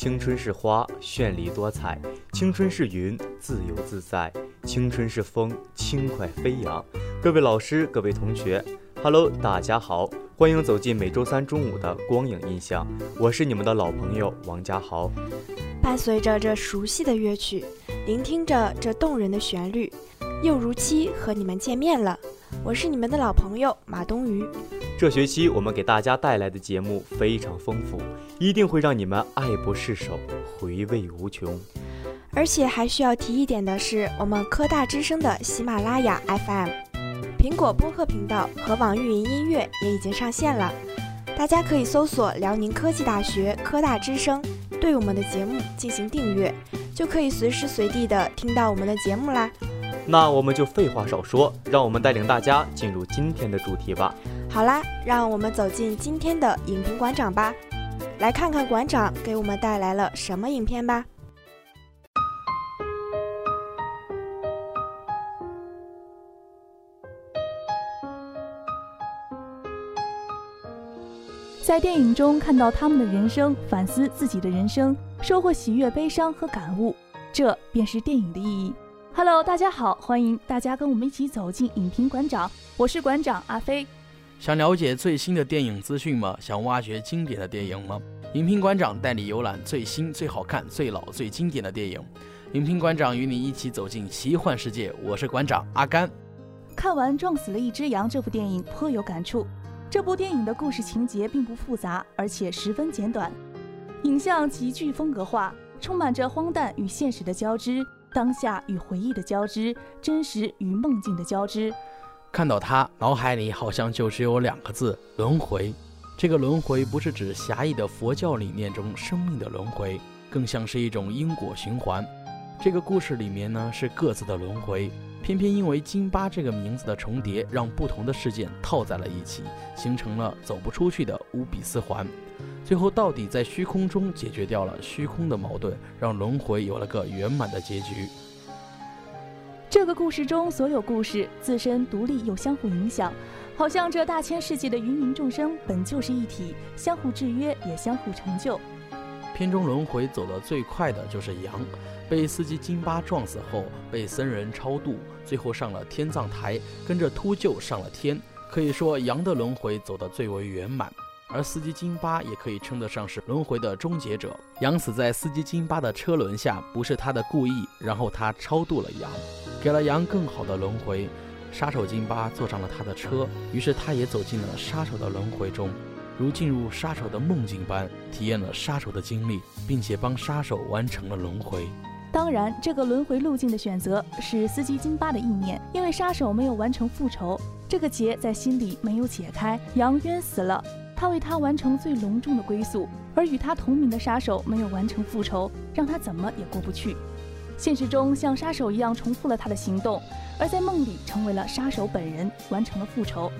青春是花，绚丽多彩；青春是云，自由自在；青春是风，轻快飞扬。各位老师，各位同学，Hello，大家好，欢迎走进每周三中午的光影印象。我是你们的老朋友王家豪。伴随着这熟悉的乐曲，聆听着这动人的旋律，又如期和你们见面了。我是你们的老朋友马冬雨。这学期我们给大家带来的节目非常丰富，一定会让你们爱不释手，回味无穷。而且还需要提一点的是，我们科大之声的喜马拉雅 FM、苹果播客频道和网易云音乐也已经上线了，大家可以搜索辽宁科技大学科大之声，对我们的节目进行订阅，就可以随时随地的听到我们的节目啦。那我们就废话少说，让我们带领大家进入今天的主题吧。好啦，让我们走进今天的影评馆长吧，来看看馆长给我们带来了什么影片吧。在电影中看到他们的人生，反思自己的人生，收获喜悦、悲伤和感悟，这便是电影的意义。Hello，大家好，欢迎大家跟我们一起走进影评馆长，我是馆长阿飞。想了解最新的电影资讯吗？想挖掘经典的电影吗？影评馆长带你游览最新、最好看、最老、最经典的电影。影评馆长与你一起走进奇幻世界。我是馆长阿甘。看完《撞死了一只羊》这部电影，颇有感触。这部电影的故事情节并不复杂，而且十分简短，影像极具风格化，充满着荒诞与现实的交织，当下与回忆的交织，真实与梦境的交织。看到他，脑海里好像就只有两个字：轮回。这个轮回不是指狭义的佛教理念中生命的轮回，更像是一种因果循环。这个故事里面呢，是各自的轮回，偏偏因为金巴这个名字的重叠，让不同的事件套在了一起，形成了走不出去的乌比斯环。最后到底在虚空中解决掉了虚空的矛盾，让轮回有了个圆满的结局。这个故事中，所有故事自身独立又相互影响，好像这大千世界的芸芸众生本就是一体，相互制约也相互成就。片中轮回走得最快的就是羊，被司机金巴撞死后，被僧人超度，最后上了天葬台，跟着秃鹫上了天。可以说，羊的轮回走得最为圆满。而司机金巴也可以称得上是轮回的终结者。羊死在司机金巴的车轮下，不是他的故意，然后他超度了羊，给了羊更好的轮回。杀手金巴坐上了他的车，于是他也走进了杀手的轮回中，如进入杀手的梦境般，体验了杀手的经历，并且帮杀手完成了轮回。当然，这个轮回路径的选择是司机金巴的意念，因为杀手没有完成复仇，这个结在心里没有解开，羊冤死了。他为他完成最隆重的归宿，而与他同名的杀手没有完成复仇，让他怎么也过不去。现实中像杀手一样重复了他的行动，而在梦里成为了杀手本人，完成了复仇。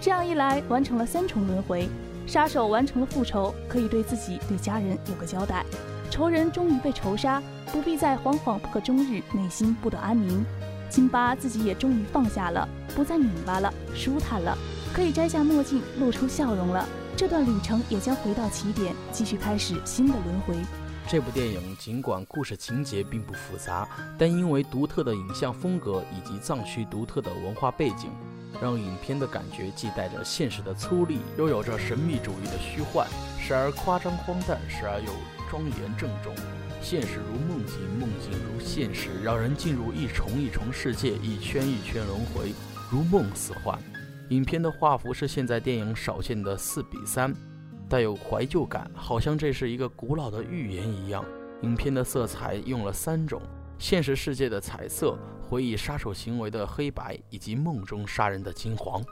这样一来，完成了三重轮回。杀手完成了复仇，可以对自己、对家人有个交代。仇人终于被仇杀，不必再惶惶不可终日，内心不得安宁。辛巴自己也终于放下了，不再拧巴了，舒坦了，可以摘下墨镜，露出笑容了。这段旅程也将回到起点，继续开始新的轮回。这部电影尽管故事情节并不复杂，但因为独特的影像风格以及藏区独特的文化背景，让影片的感觉既带着现实的粗粝，又有着神秘主义的虚幻，时而夸张荒诞，时而又庄严郑重。现实如梦境，梦境如现实，让人进入一重一重世界，一圈一圈轮回，如梦似幻。影片的画幅是现在电影少见的四比三，带有怀旧感，好像这是一个古老的寓言一样。影片的色彩用了三种：现实世界的彩色、回忆杀手行为的黑白，以及梦中杀人的金黄。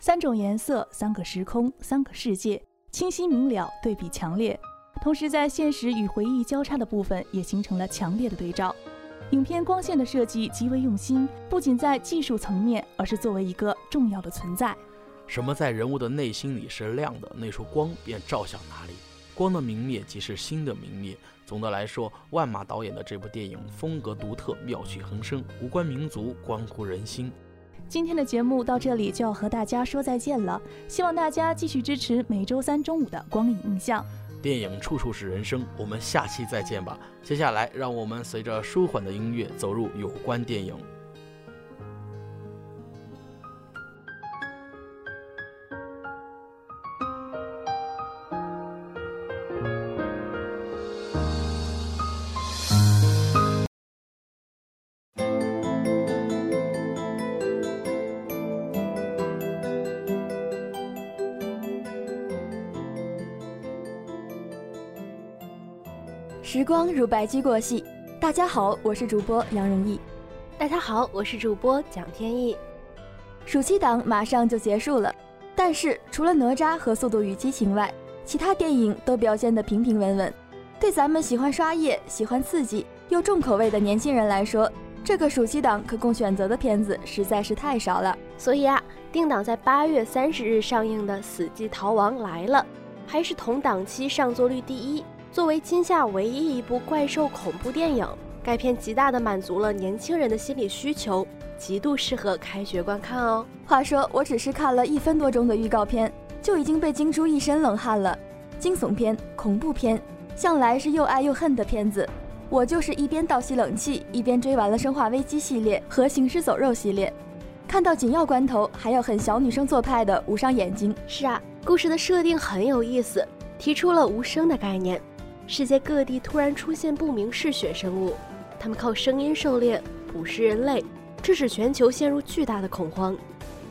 三种颜色，三个时空，三个世界，清晰明了，对比强烈。同时，在现实与回忆交叉的部分，也形成了强烈的对照。影片光线的设计极为用心，不仅在技术层面，而是作为一个重要的存在。什么在人物的内心里是亮的，那束光便照向哪里。光的明灭即是心的明灭。总的来说，万马导演的这部电影风格独特，妙趣横生，无关民族，关乎人心。今天的节目到这里就要和大家说再见了，希望大家继续支持每周三中午的光影印象。电影处处是人生，我们下期再见吧。接下来，让我们随着舒缓的音乐走入有关电影。时光如白驹过隙，大家好，我是主播杨荣毅。大家好，我是主播蒋天意。暑期档马上就结束了，但是除了哪吒和速度与激情外，其他电影都表现得平平稳稳。对咱们喜欢刷夜、喜欢刺激又重口味的年轻人来说，这个暑期档可供选择的片子实在是太少了。所以啊，定档在八月三十日上映的《死寂逃亡来了》，还是同档期上座率第一。作为今夏唯一一部怪兽恐怖电影，该片极大的满足了年轻人的心理需求，极度适合开学观看哦。话说，我只是看了一分多钟的预告片，就已经被惊出一身冷汗了。惊悚片、恐怖片，向来是又爱又恨的片子。我就是一边倒吸冷气，一边追完了《生化危机》系列和《行尸走肉》系列，看到紧要关头还要狠小女生做派的，捂上眼睛。是啊，故事的设定很有意思，提出了无声的概念。世界各地突然出现不明嗜血生物，他们靠声音狩猎捕食人类，致使全球陷入巨大的恐慌。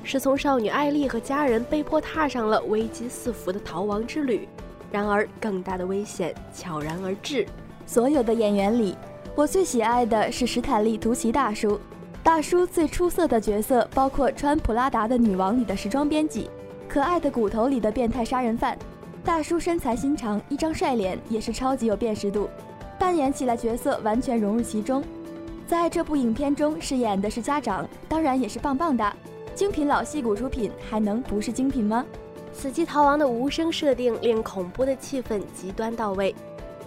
失聪少女艾丽和家人被迫踏上了危机四伏的逃亡之旅，然而更大的危险悄然而至。所有的演员里，我最喜爱的是史坦利·图奇大叔。大叔最出色的角色包括《穿普拉达的女王》里的时装编辑，《可爱的骨头》里的变态杀人犯。大叔身材心肠，一张帅脸，也是超级有辨识度，扮演起来角色完全融入其中。在这部影片中饰演的是家长，当然也是棒棒的。精品老戏骨出品，还能不是精品吗？死寂逃亡的无声设定令恐怖的气氛极端到位，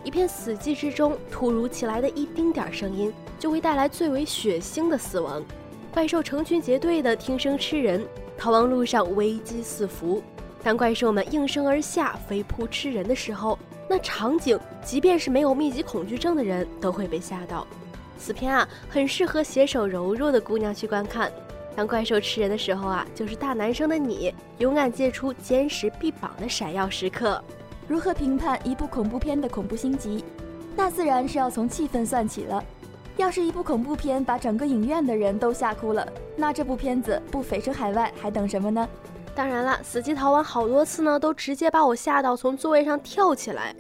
一片死寂之中，突如其来的一丁点声音就会带来最为血腥的死亡。怪兽成群结队的听声吃人，逃亡路上危机四伏。当怪兽们应声而下，飞扑吃人的时候，那场景，即便是没有密集恐惧症的人都会被吓到。此片啊，很适合携手柔弱的姑娘去观看。当怪兽吃人的时候啊，就是大男生的你勇敢借出坚实臂膀的闪耀时刻。如何评判一部恐怖片的恐怖星级？那自然是要从气氛算起了。要是一部恐怖片把整个影院的人都吓哭了，那这部片子不蜚声海外还等什么呢？当然了，死机逃亡好多次呢，都直接把我吓到从座位上跳起来。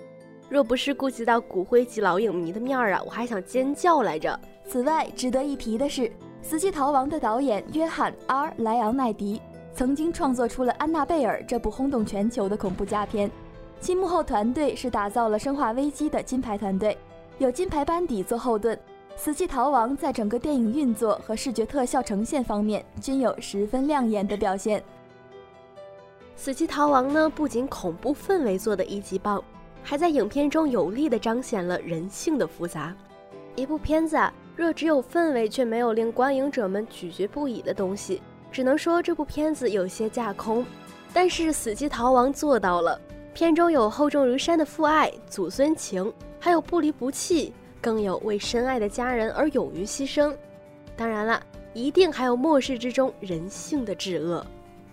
若不是顾及到骨灰级老影迷的面儿啊，我还想尖叫来着。此外，值得一提的是，死机逃亡的导演约翰 ·R· 莱昂奈迪曾经创作出了《安娜贝尔》这部轰动全球的恐怖佳片，其幕后团队是打造了《生化危机》的金牌团队，有金牌班底做后盾。死机逃亡在整个电影运作和视觉特效呈现方面均有十分亮眼的表现。死寂逃亡呢，不仅恐怖氛围做的一级棒，还在影片中有力的彰显了人性的复杂。一部片子啊，若只有氛围却没有令观影者们咀嚼不已的东西，只能说这部片子有些架空。但是死寂逃亡做到了，片中有厚重如山的父爱、祖孙情，还有不离不弃，更有为深爱的家人而勇于牺牲。当然了，一定还有末世之中人性的至恶。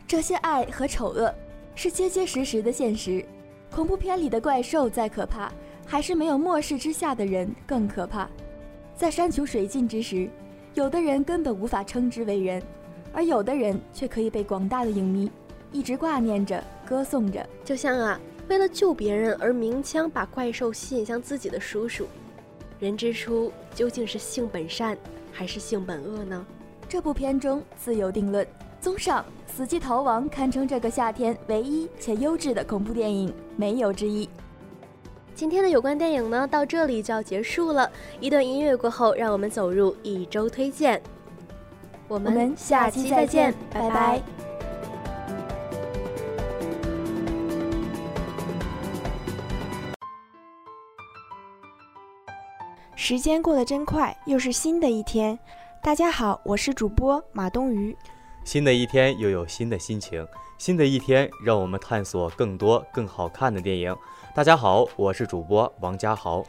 这些爱和丑恶是结结实实的现实。恐怖片里的怪兽再可怕，还是没有末世之下的人更可怕。在山穷水尽之时，有的人根本无法称之为人，而有的人却可以被广大的影迷一直挂念着、歌颂着。就像啊，为了救别人而鸣枪把怪兽吸引向自己的叔叔，人之初究竟是性本善还是性本恶呢？这部片中自有定论。综上，《死寂逃亡》堪称这个夏天唯一且优质的恐怖电影，没有之一。今天的有关电影呢，到这里就要结束了。一段音乐过后，让我们走入一周推荐。我们下期再见，拜拜。时间过得真快，又是新的一天。大家好，我是主播马冬鱼。新的一天又有新的心情，新的一天让我们探索更多更好看的电影。大家好，我是主播王家豪。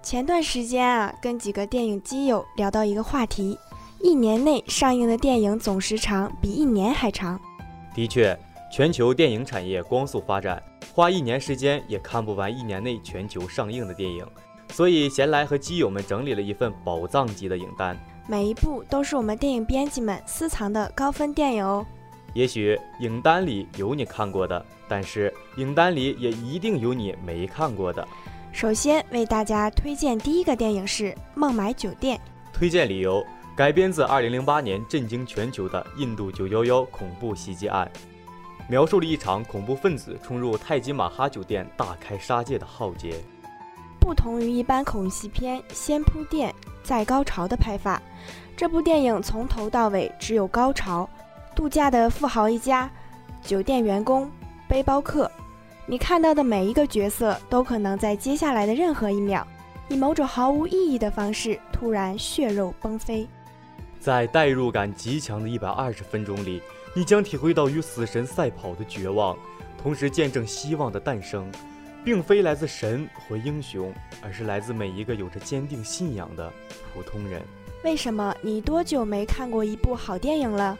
前段时间啊，跟几个电影基友聊到一个话题：一年内上映的电影总时长比一年还长。的确，全球电影产业光速发展，花一年时间也看不完一年内全球上映的电影。所以，闲来和基友们整理了一份宝藏级的影单，每一部都是我们电影编辑们私藏的高分电影哦。也许影单里有你看过的，但是影单里也一定有你没看过的。首先为大家推荐第一个电影是《孟买酒店》。推荐理由：改编自2008年震惊全球的印度911恐怖袭击案，描述了一场恐怖分子冲入泰姬玛哈酒店大开杀戒的浩劫。不同于一般恐怖片，先铺垫再高潮的拍法，这部电影从头到尾只有高潮。度假的富豪一家，酒店员工，背包客，你看到的每一个角色都可能在接下来的任何一秒，以某种毫无意义的方式突然血肉崩飞。在代入感极强的一百二十分钟里，你将体会到与死神赛跑的绝望，同时见证希望的诞生。并非来自神或英雄，而是来自每一个有着坚定信仰的普通人。为什么你多久没看过一部好电影了？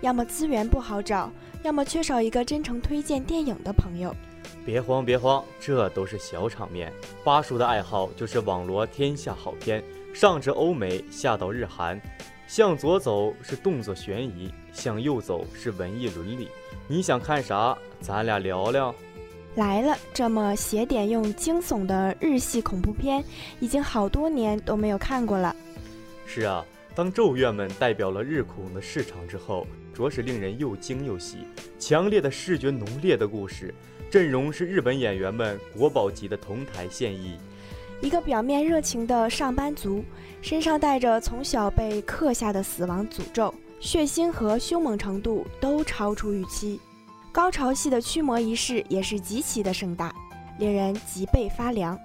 要么资源不好找，要么缺少一个真诚推荐电影的朋友。别慌，别慌，这都是小场面。巴叔的爱好就是网罗天下好片，上至欧美，下到日韩。向左走是动作悬疑，向右走是文艺伦理。你想看啥？咱俩聊聊。来了，这么写点用惊悚的日系恐怖片，已经好多年都没有看过了。是啊，当咒怨们代表了日恐的市场之后，着实令人又惊又喜。强烈的视觉浓烈的故事，阵容是日本演员们国宝级的同台现役。一个表面热情的上班族，身上带着从小被刻下的死亡诅咒，血腥和凶猛程度都超出预期。高潮戏的驱魔仪式也是极其的盛大，令人脊背发凉。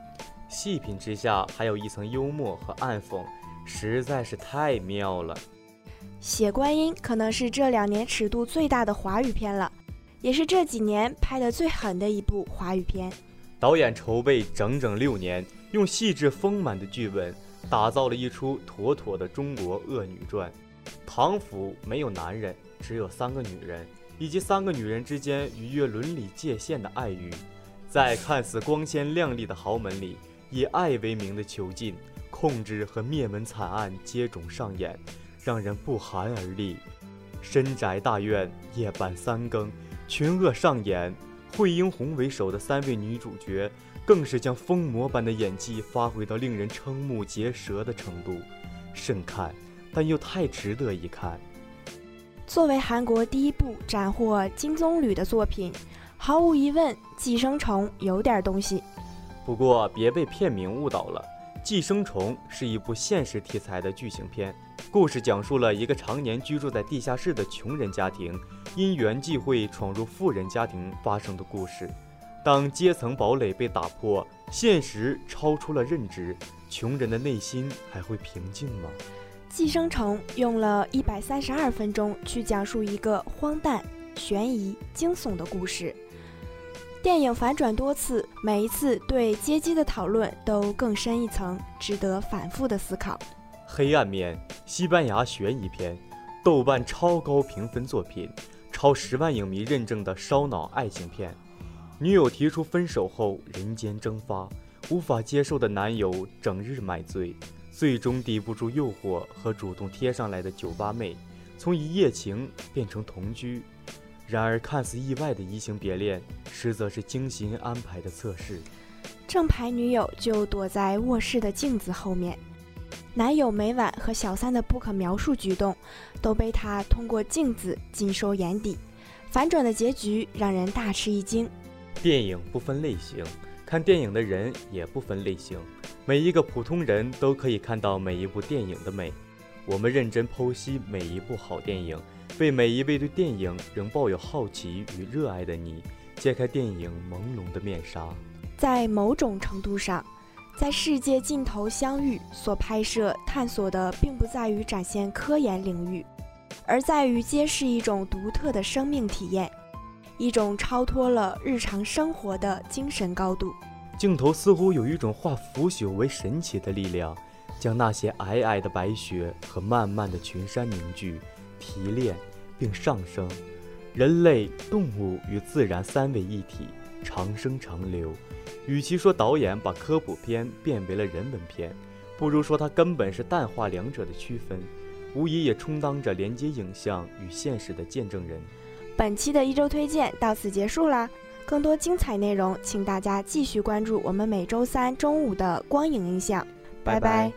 细品之下，还有一层幽默和暗讽，实在是太妙了。血观音可能是这两年尺度最大的华语片了，也是这几年拍的最狠的一部华语片。导演筹备整整六年，用细致丰满的剧本，打造了一出妥妥的中国恶女传。唐府没有男人，只有三个女人。以及三个女人之间逾越伦理界限的爱欲，在看似光鲜亮丽的豪门里，以爱为名的囚禁、控制和灭门惨案接踵上演，让人不寒而栗。深宅大院，夜半三更，群恶上演。惠英红为首的三位女主角，更是将疯魔般的演技发挥到令人瞠目结舌的程度，慎看，但又太值得一看。作为韩国第一部斩获金棕榈的作品，毫无疑问，《寄生虫》有点东西。不过别被片名误导了，《寄生虫》是一部现实题材的剧情片，故事讲述了一个常年居住在地下室的穷人家庭，因缘际会闯入富人家庭发生的故事。当阶层堡垒被打破，现实超出了认知，穷人的内心还会平静吗？《寄生虫》用了一百三十二分钟去讲述一个荒诞、悬疑、惊悚的故事。电影反转多次，每一次对阶级的讨论都更深一层，值得反复的思考。黑暗面，西班牙悬疑片，豆瓣超高评分作品，超十万影迷认证的烧脑爱情片。女友提出分手后，人间蒸发，无法接受的男友整日买醉。最终抵不住诱惑和主动贴上来的酒吧妹，从一夜情变成同居。然而看似意外的移情别恋，实则是精心安排的测试。正牌女友就躲在卧室的镜子后面，男友每晚和小三的不可描述举动，都被她通过镜子尽收眼底。反转的结局让人大吃一惊。电影不分类型，看电影的人也不分类型。每一个普通人都可以看到每一部电影的美。我们认真剖析每一部好电影，为每一位对电影仍抱有好奇与热爱的你揭开电影朦胧的面纱。在某种程度上，在世界尽头相遇所拍摄探索的，并不在于展现科研领域，而在于揭示一种独特的生命体验，一种超脱了日常生活的精神高度。镜头似乎有一种化腐朽为神奇的力量，将那些皑皑的白雪和漫漫的群山凝聚、提炼并上升。人类、动物与自然三位一体，长生长流。与其说导演把科普片变为了人文片，不如说它根本是淡化两者的区分，无疑也充当着连接影像与现实的见证人。本期的一周推荐到此结束啦，更多精彩内容，请大家继续关注我们每周三中午的光影印象。拜拜。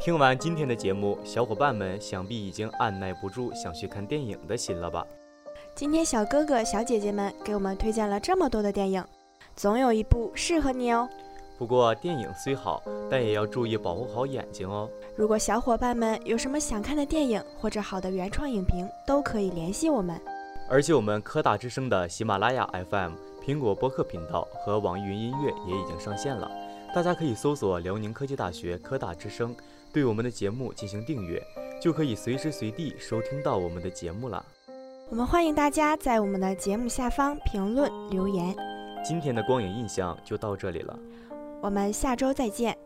听完今天的节目，小伙伴们想必已经按耐不住想去看电影的心了吧？今天小哥哥小姐姐们给我们推荐了这么多的电影，总有一部适合你哦。不过电影虽好，但也要注意保护好眼睛哦。如果小伙伴们有什么想看的电影或者好的原创影评，都可以联系我们。而且我们科大之声的喜马拉雅 FM、苹果播客频道和网易云音乐也已经上线了，大家可以搜索辽宁科技大学科大之声。对我们的节目进行订阅，就可以随时随地收听到我们的节目了。我们欢迎大家在我们的节目下方评论留言。今天的光影印象就到这里了，我们下周再见。